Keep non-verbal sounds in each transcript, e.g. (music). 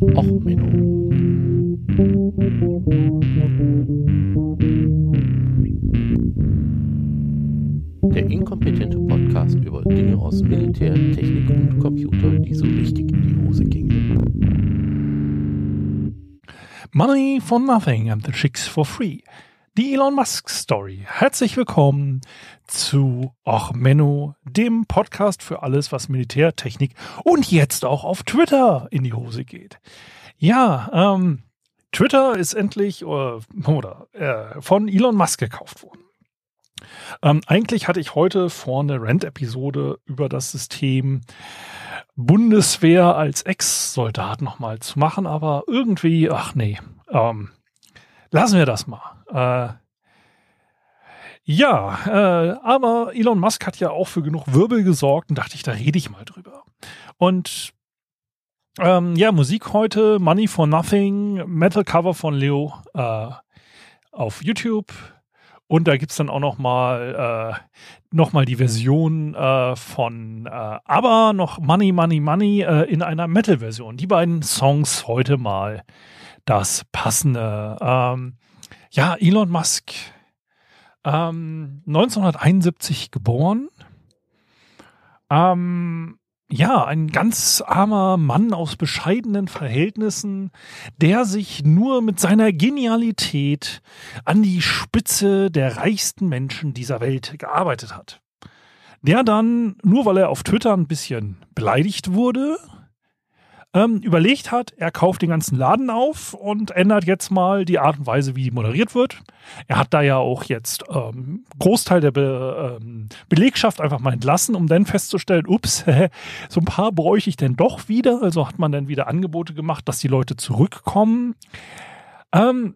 Och, Menno. Der inkompetente Podcast über Dinge aus Militär, Technik und Computer, die so richtig in die Hose gingen. Money for nothing and the chicks for free. Die Elon Musk Story. Herzlich willkommen zu Och Menno, dem Podcast für alles, was Militärtechnik und jetzt auch auf Twitter in die Hose geht. Ja, ähm, Twitter ist endlich oder, oder äh, von Elon Musk gekauft worden. Ähm, eigentlich hatte ich heute vor eine Rant-Episode über das System Bundeswehr als Ex-Soldat nochmal zu machen, aber irgendwie, ach nee, ähm, lassen wir das mal. Äh, ja, äh, aber Elon Musk hat ja auch für genug Wirbel gesorgt und dachte ich, da rede ich mal drüber. Und ähm, ja, Musik heute, Money for Nothing, Metal Cover von Leo äh, auf YouTube. Und da gibt es dann auch noch mal, äh, noch die Version äh, von äh, Aber noch Money, Money, Money äh, in einer Metal-Version. Die beiden Songs heute mal das passende. Ähm, ja, Elon Musk, ähm, 1971 geboren. Ähm, ja, ein ganz armer Mann aus bescheidenen Verhältnissen, der sich nur mit seiner Genialität an die Spitze der reichsten Menschen dieser Welt gearbeitet hat. Der dann, nur weil er auf Twitter ein bisschen beleidigt wurde, ähm, überlegt hat, er kauft den ganzen Laden auf und ändert jetzt mal die Art und Weise, wie moderiert wird. Er hat da ja auch jetzt ähm, Großteil der Be ähm, Belegschaft einfach mal entlassen, um dann festzustellen, ups, (laughs) so ein paar bräuchte ich denn doch wieder. Also hat man dann wieder Angebote gemacht, dass die Leute zurückkommen. Ähm,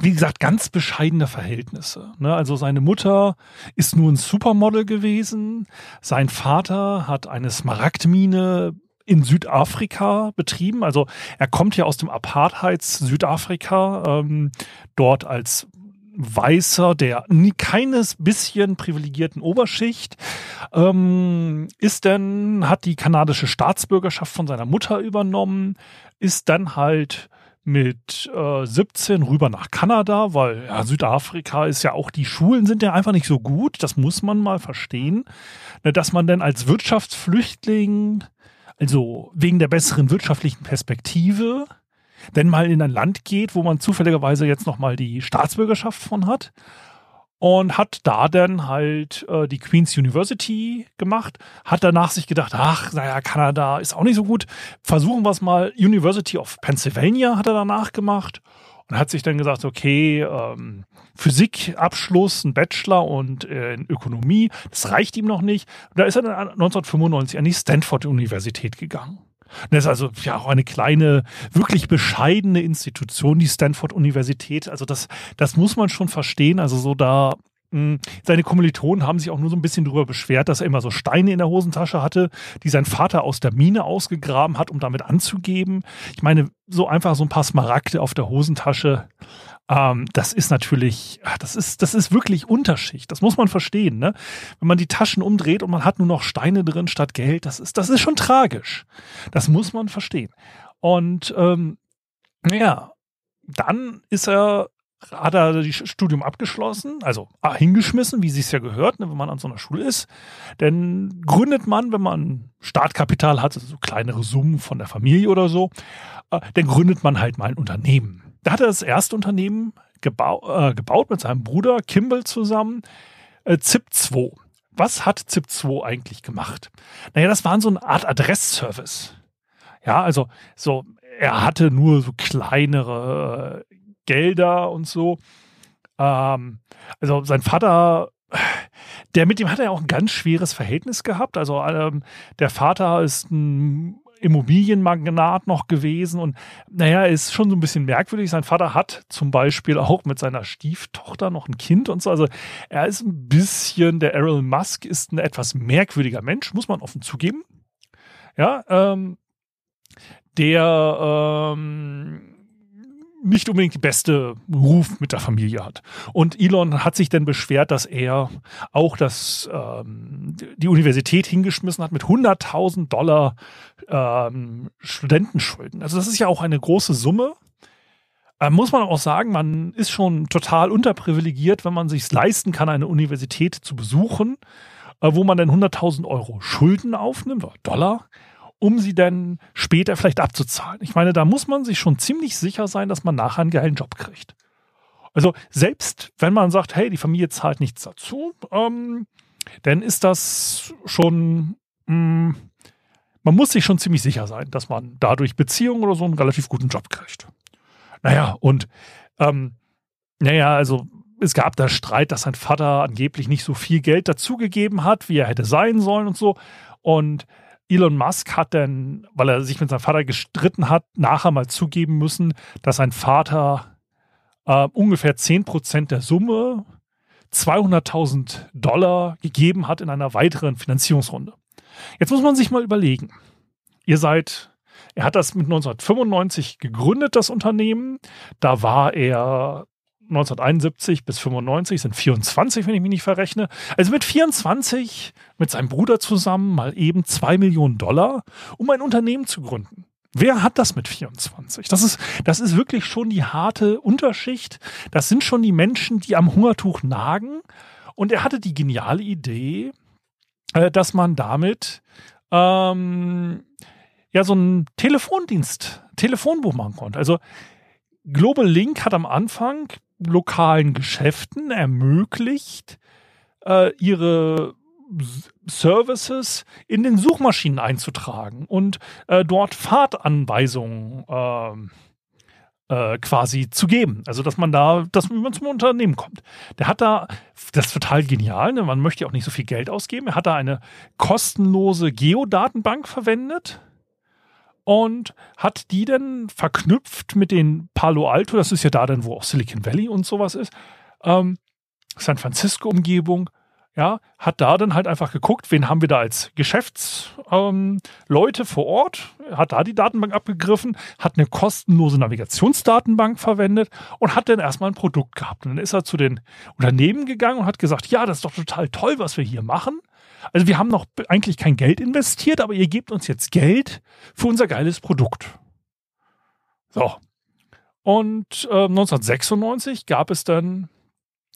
wie gesagt, ganz bescheidene Verhältnisse. Ne? Also seine Mutter ist nur ein Supermodel gewesen. Sein Vater hat eine Smaragdmine in Südafrika betrieben. Also er kommt ja aus dem Apartheids-Südafrika, ähm, dort als Weißer der nie, keines bisschen privilegierten Oberschicht, ähm, ist dann, hat die kanadische Staatsbürgerschaft von seiner Mutter übernommen, ist dann halt mit äh, 17 rüber nach Kanada, weil ja, Südafrika ist ja auch, die Schulen sind ja einfach nicht so gut, das muss man mal verstehen, ne, dass man dann als Wirtschaftsflüchtling also wegen der besseren wirtschaftlichen Perspektive, wenn mal in ein Land geht, wo man zufälligerweise jetzt nochmal die Staatsbürgerschaft von hat und hat da dann halt äh, die Queen's University gemacht, hat danach sich gedacht, ach, naja, Kanada ist auch nicht so gut, versuchen wir es mal. University of Pennsylvania hat er danach gemacht und hat sich dann gesagt, okay, ähm, Physikabschluss, ein Bachelor und äh, in Ökonomie, das reicht ihm noch nicht. Und da ist er dann 1995 an die Stanford-Universität gegangen. Das ist also ja auch eine kleine, wirklich bescheidene Institution, die Stanford-Universität. Also das, das muss man schon verstehen. Also so da seine Kommilitonen haben sich auch nur so ein bisschen darüber beschwert, dass er immer so Steine in der Hosentasche hatte, die sein Vater aus der Mine ausgegraben hat, um damit anzugeben. Ich meine, so einfach so ein paar Smaragde auf der Hosentasche. Ähm, das ist natürlich, das ist, das ist wirklich Unterschicht. Das muss man verstehen, ne? Wenn man die Taschen umdreht und man hat nur noch Steine drin statt Geld, das ist, das ist schon tragisch. Das muss man verstehen. Und ähm, ja, dann ist er hat er das Studium abgeschlossen, also ah, hingeschmissen, wie es ja gehört, ne, wenn man an so einer Schule ist. Denn gründet man, wenn man Startkapital hat, also so kleinere Summen von der Familie oder so, äh, dann gründet man halt mal ein Unternehmen. Da hat er das erste Unternehmen gebau äh, gebaut mit seinem Bruder Kimball zusammen, äh, ZIP2. Was hat ZIP2 eigentlich gemacht? Naja, das war so eine Art Adressservice. Ja, also so, er hatte nur so kleinere Gelder und so. Ähm, also sein Vater, der mit dem hat er auch ein ganz schweres Verhältnis gehabt. Also ähm, der Vater ist ein Immobilienmagnat noch gewesen und naja, ist schon so ein bisschen merkwürdig. Sein Vater hat zum Beispiel auch mit seiner Stieftochter noch ein Kind und so. Also er ist ein bisschen, der Errol Musk ist ein etwas merkwürdiger Mensch, muss man offen zugeben. Ja, ähm, der ähm, nicht unbedingt die beste Ruf mit der Familie hat. Und Elon hat sich dann beschwert, dass er auch das, ähm, die Universität hingeschmissen hat mit 100.000 Dollar ähm, Studentenschulden. Also das ist ja auch eine große Summe. Äh, muss man auch sagen, man ist schon total unterprivilegiert, wenn man sich leisten kann, eine Universität zu besuchen, äh, wo man dann 100.000 Euro Schulden aufnimmt, Dollar um sie dann später vielleicht abzuzahlen. Ich meine, da muss man sich schon ziemlich sicher sein, dass man nachher einen geilen Job kriegt. Also selbst wenn man sagt, hey, die Familie zahlt nichts dazu, ähm, dann ist das schon, mh, mm, man muss sich schon ziemlich sicher sein, dass man dadurch Beziehungen oder so einen relativ guten Job kriegt. Naja, und ähm, naja, also es gab da Streit, dass sein Vater angeblich nicht so viel Geld dazugegeben hat, wie er hätte sein sollen und so. Und Elon Musk hat dann, weil er sich mit seinem Vater gestritten hat, nachher mal zugeben müssen, dass sein Vater äh, ungefähr 10% der Summe, 200.000 Dollar, gegeben hat in einer weiteren Finanzierungsrunde. Jetzt muss man sich mal überlegen. Ihr seid, er hat das mit 1995 gegründet, das Unternehmen. Da war er 1971 bis 95 sind 24, wenn ich mich nicht verrechne. Also mit 24 mit seinem Bruder zusammen mal eben 2 Millionen Dollar, um ein Unternehmen zu gründen. Wer hat das mit 24? Das ist, das ist wirklich schon die harte Unterschicht. Das sind schon die Menschen, die am Hungertuch nagen. Und er hatte die geniale Idee, äh, dass man damit ähm, ja so einen Telefondienst, Telefonbuch machen konnte. Also Global Link hat am Anfang lokalen Geschäften ermöglicht, äh, ihre Services in den Suchmaschinen einzutragen und äh, dort Fahrtanweisungen äh, äh, quasi zu geben. Also, dass man da, dass man zum Unternehmen kommt. Der hat da, das ist total genial, ne? man möchte ja auch nicht so viel Geld ausgeben. Er hat da eine kostenlose Geodatenbank verwendet und hat die dann verknüpft mit den Palo Alto, das ist ja da dann, wo auch Silicon Valley und sowas ist, ähm, San Francisco-Umgebung, ja, hat da dann halt einfach geguckt, wen haben wir da als Geschäftsleute ähm, vor Ort, hat da die Datenbank abgegriffen, hat eine kostenlose Navigationsdatenbank verwendet und hat dann erstmal ein Produkt gehabt. Und dann ist er zu den Unternehmen gegangen und hat gesagt, ja, das ist doch total toll, was wir hier machen. Also wir haben noch eigentlich kein Geld investiert, aber ihr gebt uns jetzt Geld für unser geiles Produkt. So. Und äh, 1996 gab es dann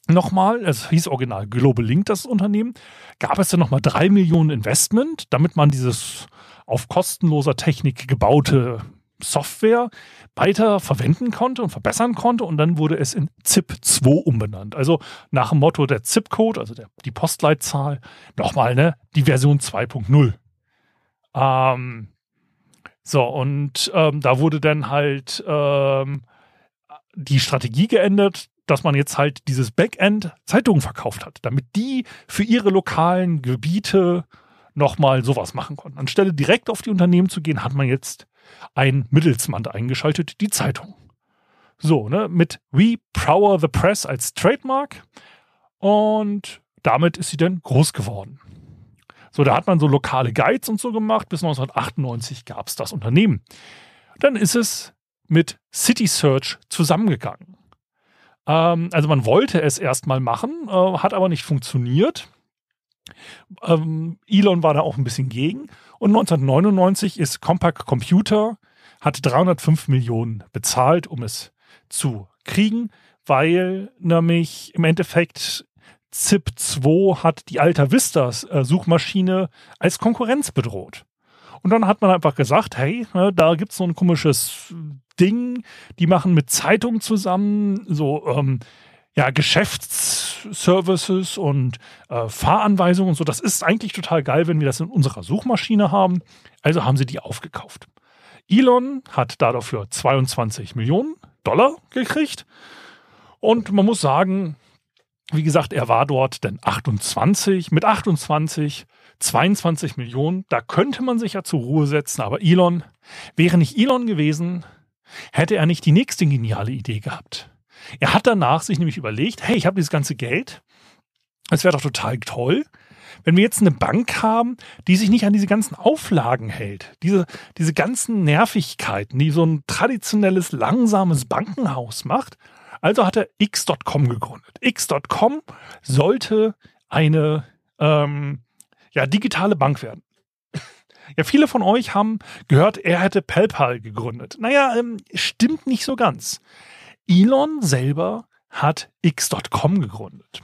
nochmal, es hieß original Global Link, das Unternehmen, gab es dann nochmal drei Millionen Investment, damit man dieses auf kostenloser Technik gebaute Software weiter verwenden konnte und verbessern konnte und dann wurde es in ZIP2 umbenannt. Also nach dem Motto der ZIP-Code, also der, die Postleitzahl, nochmal ne, die Version 2.0. Ähm, so, und ähm, da wurde dann halt ähm, die Strategie geändert, dass man jetzt halt dieses Backend Zeitungen verkauft hat, damit die für ihre lokalen Gebiete nochmal sowas machen konnten. Anstelle direkt auf die Unternehmen zu gehen, hat man jetzt ein Mittelsmann eingeschaltet, die Zeitung. So, ne, mit We Power the Press als Trademark und damit ist sie dann groß geworden. So, da hat man so lokale Guides und so gemacht. Bis 1998 gab es das Unternehmen. Dann ist es mit City Search zusammengegangen. Ähm, also man wollte es erstmal machen, äh, hat aber nicht funktioniert. Ähm, Elon war da auch ein bisschen gegen. Und 1999 ist Compaq Computer, hat 305 Millionen bezahlt, um es zu kriegen, weil nämlich im Endeffekt ZIP2 hat die Alta Vista äh, Suchmaschine als Konkurrenz bedroht. Und dann hat man einfach gesagt, hey, ne, da gibt es so ein komisches Ding, die machen mit Zeitungen zusammen so ähm, ja, Geschäftsservices und äh, Fahranweisungen und so. Das ist eigentlich total geil, wenn wir das in unserer Suchmaschine haben. Also haben sie die aufgekauft. Elon hat dafür 22 Millionen Dollar gekriegt. Und man muss sagen, wie gesagt, er war dort denn 28, mit 28, 22 Millionen. Da könnte man sich ja zur Ruhe setzen. Aber Elon, wäre nicht Elon gewesen, hätte er nicht die nächste geniale Idee gehabt. Er hat danach sich nämlich überlegt, hey, ich habe dieses ganze Geld, es wäre doch total toll, wenn wir jetzt eine Bank haben, die sich nicht an diese ganzen Auflagen hält, diese, diese ganzen Nervigkeiten, die so ein traditionelles, langsames Bankenhaus macht, also hat er X.com gegründet. X.com sollte eine ähm, ja, digitale Bank werden. Ja, viele von euch haben gehört, er hätte PayPal gegründet. Naja, ähm, stimmt nicht so ganz. Elon selber hat X.com gegründet.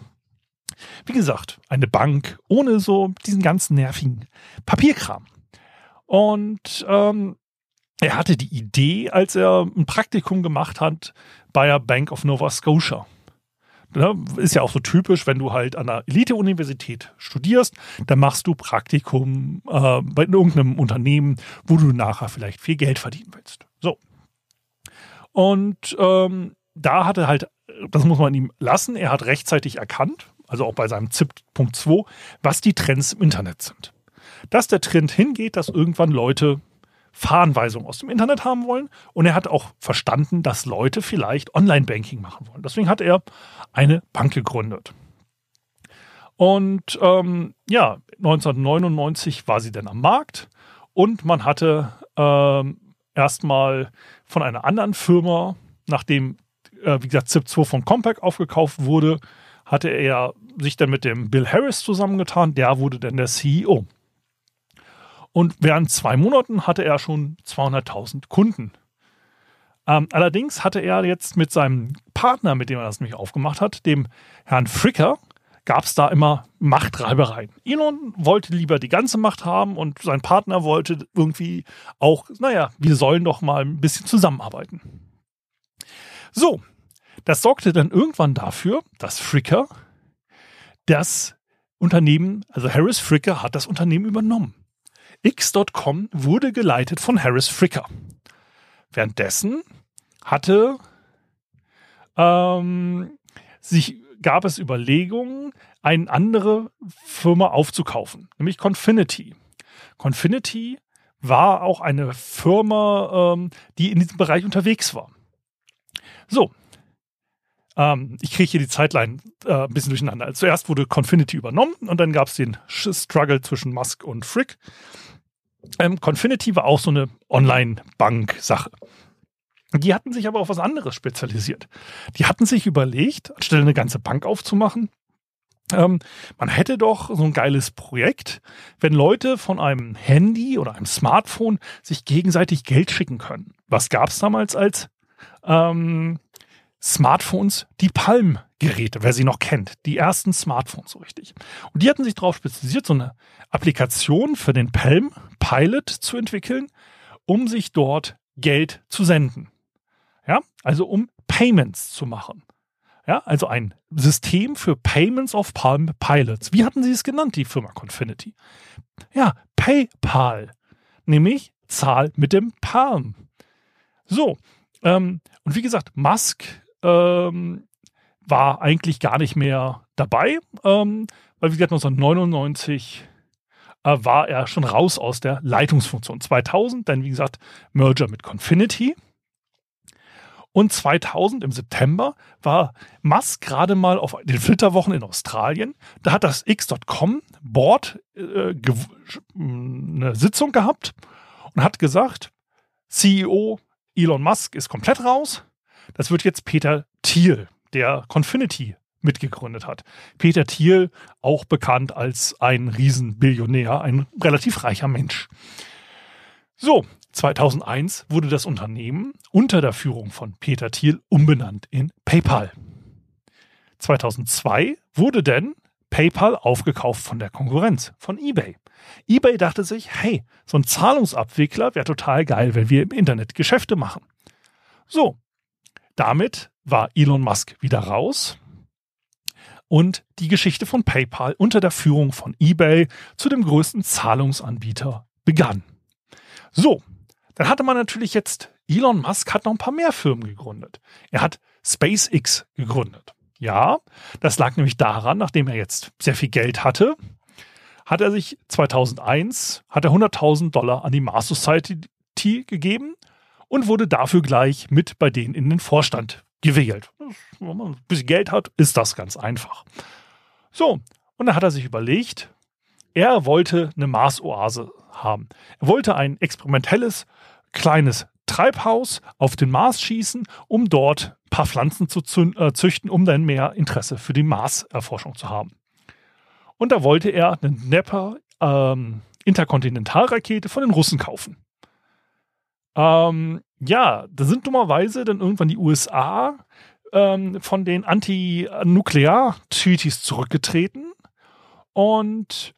Wie gesagt, eine Bank ohne so diesen ganzen nervigen Papierkram. Und ähm, er hatte die Idee, als er ein Praktikum gemacht hat bei der Bank of Nova Scotia. Ne, ist ja auch so typisch, wenn du halt an einer Elite-Universität studierst, dann machst du Praktikum äh, bei irgendeinem Unternehmen, wo du nachher vielleicht viel Geld verdienen willst. So. Und ähm, da hat er halt, das muss man ihm lassen, er hat rechtzeitig erkannt, also auch bei seinem ZIP.2, was die Trends im Internet sind. Dass der Trend hingeht, dass irgendwann Leute Fahranweisungen aus dem Internet haben wollen. Und er hat auch verstanden, dass Leute vielleicht Online-Banking machen wollen. Deswegen hat er eine Bank gegründet. Und ähm, ja, 1999 war sie dann am Markt und man hatte ähm, erstmal von einer anderen Firma, nachdem, äh, wie gesagt, ZIP2 von Compaq aufgekauft wurde, hatte er sich dann mit dem Bill Harris zusammengetan. Der wurde dann der CEO. Und während zwei Monaten hatte er schon 200.000 Kunden. Ähm, allerdings hatte er jetzt mit seinem Partner, mit dem er das nämlich aufgemacht hat, dem Herrn Fricker, gab es da immer Machtreibereien. Elon wollte lieber die ganze Macht haben und sein Partner wollte irgendwie auch, naja, wir sollen doch mal ein bisschen zusammenarbeiten. So, das sorgte dann irgendwann dafür, dass Fricker das Unternehmen, also Harris Fricker hat das Unternehmen übernommen. X.com wurde geleitet von Harris Fricker. Währenddessen hatte ähm, sich gab es Überlegungen, eine andere Firma aufzukaufen, nämlich Confinity. Confinity war auch eine Firma, ähm, die in diesem Bereich unterwegs war. So, ähm, ich kriege hier die Zeitline äh, ein bisschen durcheinander. Also zuerst wurde Confinity übernommen und dann gab es den Struggle zwischen Musk und Frick. Ähm, Confinity war auch so eine Online-Bank-Sache. Die hatten sich aber auf was anderes spezialisiert. Die hatten sich überlegt, anstelle eine ganze Bank aufzumachen, ähm, man hätte doch so ein geiles Projekt, wenn Leute von einem Handy oder einem Smartphone sich gegenseitig Geld schicken können. Was gab es damals als ähm, Smartphones? Die Palm-Geräte, wer sie noch kennt. Die ersten Smartphones so richtig. Und die hatten sich darauf spezialisiert, so eine Applikation für den Palm Pilot zu entwickeln, um sich dort Geld zu senden. Ja, also um Payments zu machen. Ja, also ein System für Payments of Palm Pilots. Wie hatten sie es genannt, die Firma Confinity? Ja, PayPal. Nämlich Zahl mit dem Palm. So, ähm, und wie gesagt, Musk ähm, war eigentlich gar nicht mehr dabei, ähm, weil wie gesagt 1999 äh, war er schon raus aus der Leitungsfunktion. 2000 dann wie gesagt Merger mit Confinity. Und 2000 im September war Musk gerade mal auf den Flitterwochen in Australien. Da hat das X.com Board äh, eine Sitzung gehabt und hat gesagt, CEO Elon Musk ist komplett raus. Das wird jetzt Peter Thiel, der Confinity mitgegründet hat. Peter Thiel, auch bekannt als ein Riesenbillionär, ein relativ reicher Mensch. So, 2001 wurde das Unternehmen unter der Führung von Peter Thiel umbenannt in PayPal. 2002 wurde denn PayPal aufgekauft von der Konkurrenz, von eBay. eBay dachte sich, hey, so ein Zahlungsabwickler wäre total geil, wenn wir im Internet Geschäfte machen. So, damit war Elon Musk wieder raus und die Geschichte von PayPal unter der Führung von eBay zu dem größten Zahlungsanbieter begann. So, dann hatte man natürlich jetzt, Elon Musk hat noch ein paar mehr Firmen gegründet. Er hat SpaceX gegründet. Ja, das lag nämlich daran, nachdem er jetzt sehr viel Geld hatte, hat er sich 2001, hat er 100.000 Dollar an die Mars Society gegeben und wurde dafür gleich mit bei denen in den Vorstand gewählt. Wenn man ein bisschen Geld hat, ist das ganz einfach. So, und dann hat er sich überlegt, er wollte eine Marsoase haben. Er wollte ein experimentelles kleines Treibhaus auf den Mars schießen, um dort ein paar Pflanzen zu äh, züchten, um dann mehr Interesse für die Mars-Erforschung zu haben. Und da wollte er eine Nepper ähm, Interkontinentalrakete von den Russen kaufen. Ähm, ja, da sind dummerweise dann irgendwann die USA ähm, von den Anti-Nuklear-Treaties zurückgetreten. Und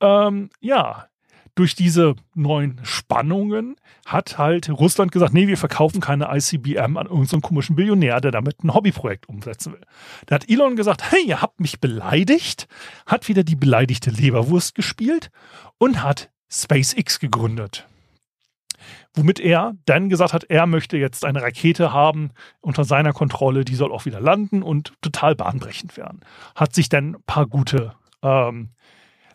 ähm, ja, durch diese neuen Spannungen hat halt Russland gesagt, nee, wir verkaufen keine ICBM an irgendeinen komischen Billionär, der damit ein Hobbyprojekt umsetzen will. Da hat Elon gesagt, hey, ihr habt mich beleidigt, hat wieder die beleidigte Leberwurst gespielt und hat SpaceX gegründet. Womit er dann gesagt hat, er möchte jetzt eine Rakete haben unter seiner Kontrolle, die soll auch wieder landen und total bahnbrechend werden. Hat sich dann ein paar gute ähm,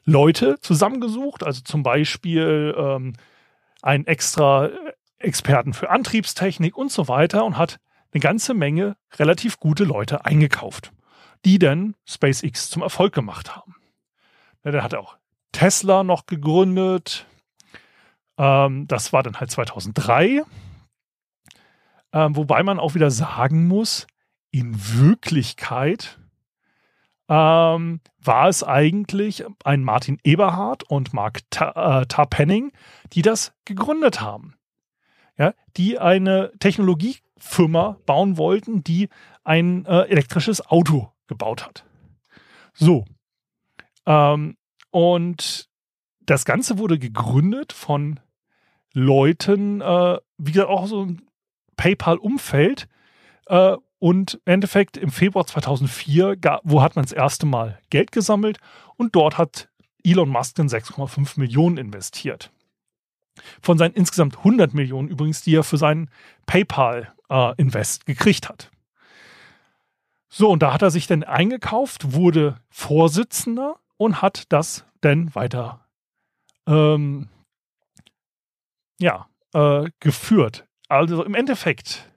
Leute zusammengesucht, also zum Beispiel ähm, einen extra Experten für Antriebstechnik und so weiter und hat eine ganze Menge relativ gute Leute eingekauft, die dann SpaceX zum Erfolg gemacht haben. Ja, der hat auch Tesla noch gegründet. Ähm, das war dann halt 2003. Ähm, wobei man auch wieder sagen muss, in Wirklichkeit ähm, war es eigentlich ein Martin Eberhard und Mark äh, Tarpenning, die das gegründet haben. Ja, die eine Technologiefirma bauen wollten, die ein äh, elektrisches Auto gebaut hat. So. Ähm, und das Ganze wurde gegründet von Leuten, äh, wie gesagt, auch so ein PayPal-Umfeld, äh, und im Endeffekt im Februar 2004, wo hat man das erste Mal Geld gesammelt und dort hat Elon Musk dann 6,5 Millionen investiert. Von seinen insgesamt 100 Millionen übrigens, die er für seinen PayPal-Invest äh, gekriegt hat. So, und da hat er sich dann eingekauft, wurde Vorsitzender und hat das dann weiter ähm, ja, äh, geführt. Also im Endeffekt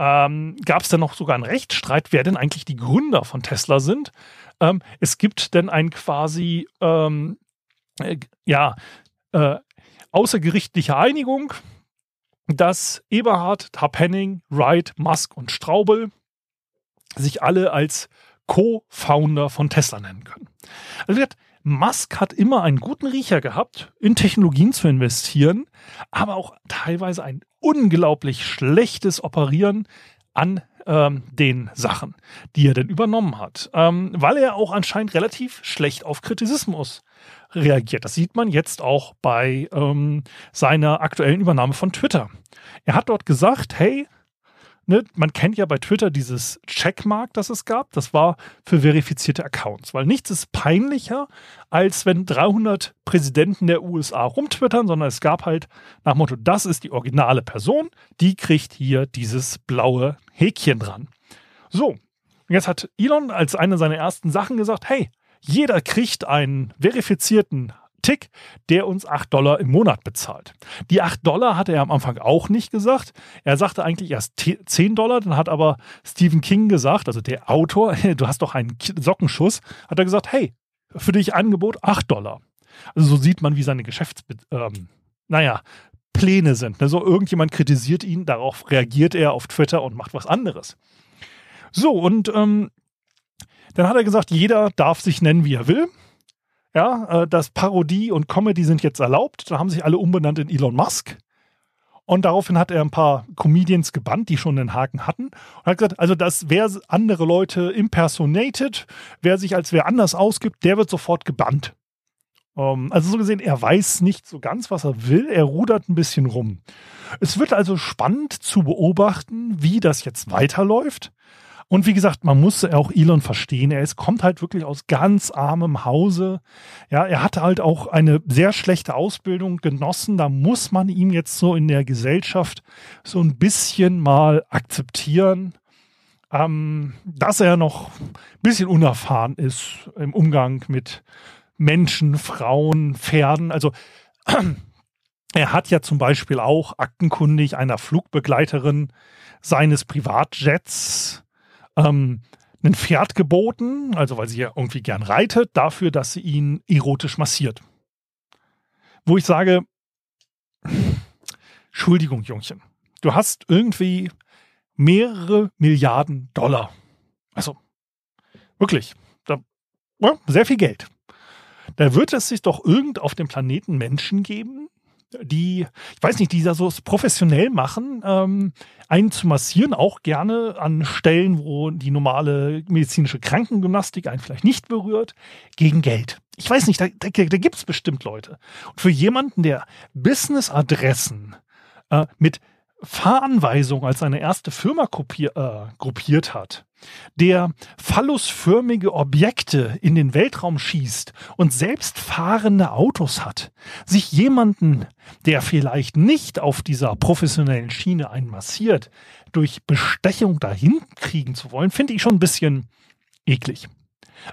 ähm, gab es dann noch sogar einen Rechtsstreit, wer denn eigentlich die Gründer von Tesla sind. Ähm, es gibt denn ein quasi, ähm, äh, ja, äh, außergerichtliche Einigung, dass Eberhard, Tapenning, Wright, Musk und Straubel sich alle als Co-Founder von Tesla nennen können. Also Musk hat immer einen guten Riecher gehabt, in Technologien zu investieren, aber auch teilweise ein unglaublich schlechtes Operieren an ähm, den Sachen, die er denn übernommen hat, ähm, weil er auch anscheinend relativ schlecht auf Kritisismus reagiert. Das sieht man jetzt auch bei ähm, seiner aktuellen Übernahme von Twitter. Er hat dort gesagt, hey, ne, man kennt ja bei Twitter dieses Checkmark, das es gab. Das war für verifizierte Accounts, weil nichts ist peinlicher, als wenn 300 Präsidenten der USA rumtwittern, sondern es gab halt nach Motto, das ist die originale Person, die kriegt hier dieses blaue Häkchen dran. So, jetzt hat Elon als eine seiner ersten Sachen gesagt, hey, jeder kriegt einen verifizierten Tick, der uns 8 Dollar im Monat bezahlt. Die 8 Dollar hatte er am Anfang auch nicht gesagt. Er sagte eigentlich erst 10 Dollar, dann hat aber Stephen King gesagt, also der Autor, (laughs) du hast doch einen Sockenschuss, hat er gesagt, hey, für dich Angebot 8 Dollar. Also so sieht man, wie seine Geschäfts... Ähm, naja, Pläne sind. Ne? So irgendjemand kritisiert ihn, darauf reagiert er auf Twitter und macht was anderes. So, und ähm, dann hat er gesagt, jeder darf sich nennen, wie er will. Ja, äh, das Parodie und Comedy sind jetzt erlaubt. Da haben sich alle umbenannt in Elon Musk. Und daraufhin hat er ein paar Comedians gebannt, die schon den Haken hatten. Und hat gesagt, also dass wer andere Leute impersonated, wer sich als wer anders ausgibt, der wird sofort gebannt. Ähm, also so gesehen, er weiß nicht so ganz, was er will. Er rudert ein bisschen rum. Es wird also spannend zu beobachten, wie das jetzt weiterläuft. Und wie gesagt, man muss auch Elon verstehen. Er ist, kommt halt wirklich aus ganz armem Hause. Ja, er hatte halt auch eine sehr schlechte Ausbildung genossen. Da muss man ihm jetzt so in der Gesellschaft so ein bisschen mal akzeptieren, ähm, dass er noch ein bisschen unerfahren ist im Umgang mit Menschen, Frauen, Pferden. Also (clears throat) er hat ja zum Beispiel auch aktenkundig einer Flugbegleiterin seines Privatjets ähm, ein Pferd geboten, also weil sie ja irgendwie gern reitet, dafür, dass sie ihn erotisch massiert. Wo ich sage, (laughs) Entschuldigung, Jungchen, du hast irgendwie mehrere Milliarden Dollar. Also, wirklich, da, ja, sehr viel Geld. Da wird es sich doch irgend auf dem Planeten Menschen geben, die, ich weiß nicht, die da so professionell machen, ähm, einen zu massieren, auch gerne an Stellen, wo die normale medizinische Krankengymnastik einen vielleicht nicht berührt, gegen Geld. Ich weiß nicht, da, da, da gibt es bestimmt Leute. Und für jemanden, der Business-Adressen äh, mit Fahranweisung als seine erste Firma äh, gruppiert hat, der phallusförmige Objekte in den Weltraum schießt und selbst fahrende Autos hat, sich jemanden, der vielleicht nicht auf dieser professionellen Schiene einmassiert, durch Bestechung dahin kriegen zu wollen, finde ich schon ein bisschen eklig.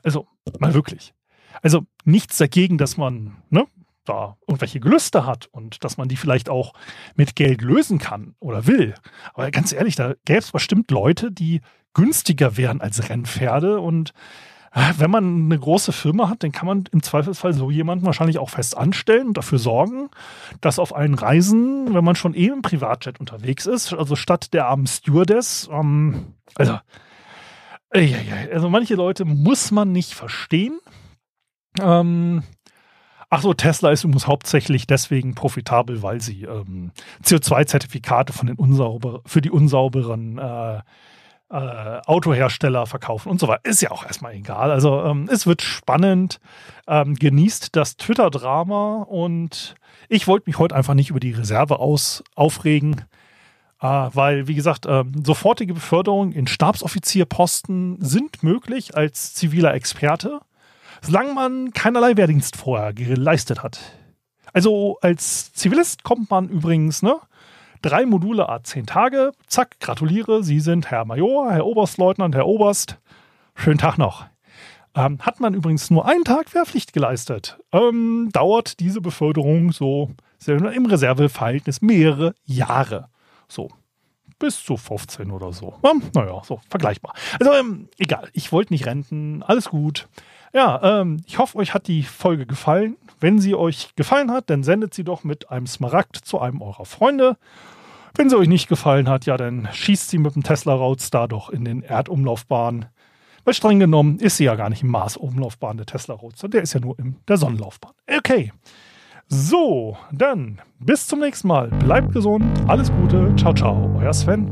Also, mal wirklich. Also nichts dagegen, dass man ne, da irgendwelche Gelüste hat und dass man die vielleicht auch mit Geld lösen kann oder will. Aber ganz ehrlich, da gäbe es bestimmt Leute, die günstiger wären als Rennpferde und äh, wenn man eine große Firma hat, dann kann man im Zweifelsfall so jemanden wahrscheinlich auch fest anstellen und dafür sorgen, dass auf allen Reisen, wenn man schon eh im Privatjet unterwegs ist, also statt der armen Stewardess, ähm, also, äh, also manche Leute muss man nicht verstehen. Ähm, Ach so, Tesla ist übrigens hauptsächlich deswegen profitabel, weil sie ähm, CO2-Zertifikate von den unsauber, für die unsauberen äh, äh, Autohersteller verkaufen und so weiter. Ist ja auch erstmal egal. Also ähm, es wird spannend. Ähm, genießt das Twitter-Drama und ich wollte mich heute einfach nicht über die Reserve aus aufregen. Uh, weil, wie gesagt, uh, sofortige Beförderung in Stabsoffizierposten sind möglich als ziviler Experte solange man keinerlei Wehrdienst vorher geleistet hat. Also als Zivilist kommt man übrigens, ne? Drei Module a zehn Tage. Zack, gratuliere, Sie sind Herr Major, Herr Oberstleutnant, Herr Oberst. Schönen Tag noch. Ähm, hat man übrigens nur einen Tag Wehrpflicht geleistet, ähm, dauert diese Beförderung so im Reserveverhältnis mehrere Jahre. So, bis zu 15 oder so. Ähm, naja, so vergleichbar. Also ähm, egal, ich wollte nicht renten, alles gut. Ja, ähm, ich hoffe, euch hat die Folge gefallen. Wenn sie euch gefallen hat, dann sendet sie doch mit einem Smaragd zu einem eurer Freunde. Wenn sie euch nicht gefallen hat, ja, dann schießt sie mit dem Tesla Roadster doch in den Erdumlaufbahn. Weil streng genommen ist sie ja gar nicht im Mars-Umlaufbahn der Tesla Roadster. Der ist ja nur in der Sonnenlaufbahn. Okay. So, dann bis zum nächsten Mal. Bleibt gesund, alles Gute. Ciao, ciao, euer Sven.